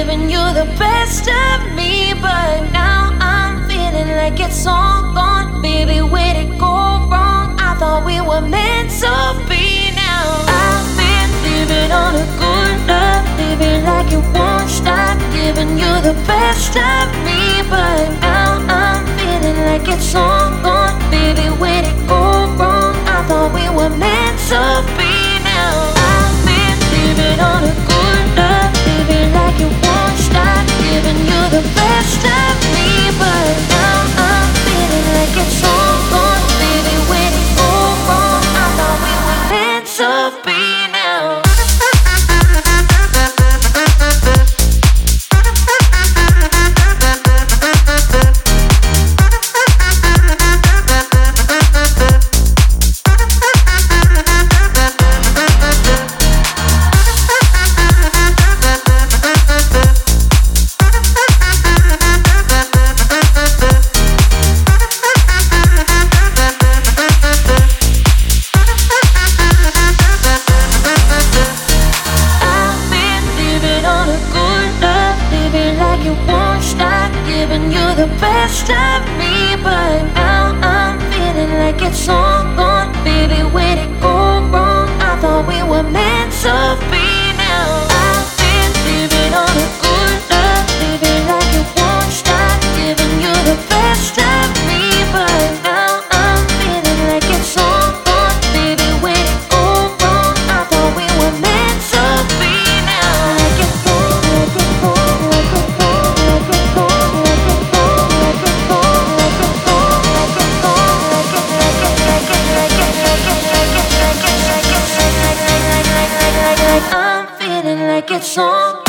giving you the best of me, but now I'm feeling like it's all gone. Baby, where'd it go wrong? I thought we were meant to be now. I've been living on a good love, living like it won't stop, giving you the best of me, giving you the best of me, but now I'm feeling like it's all gone. 走。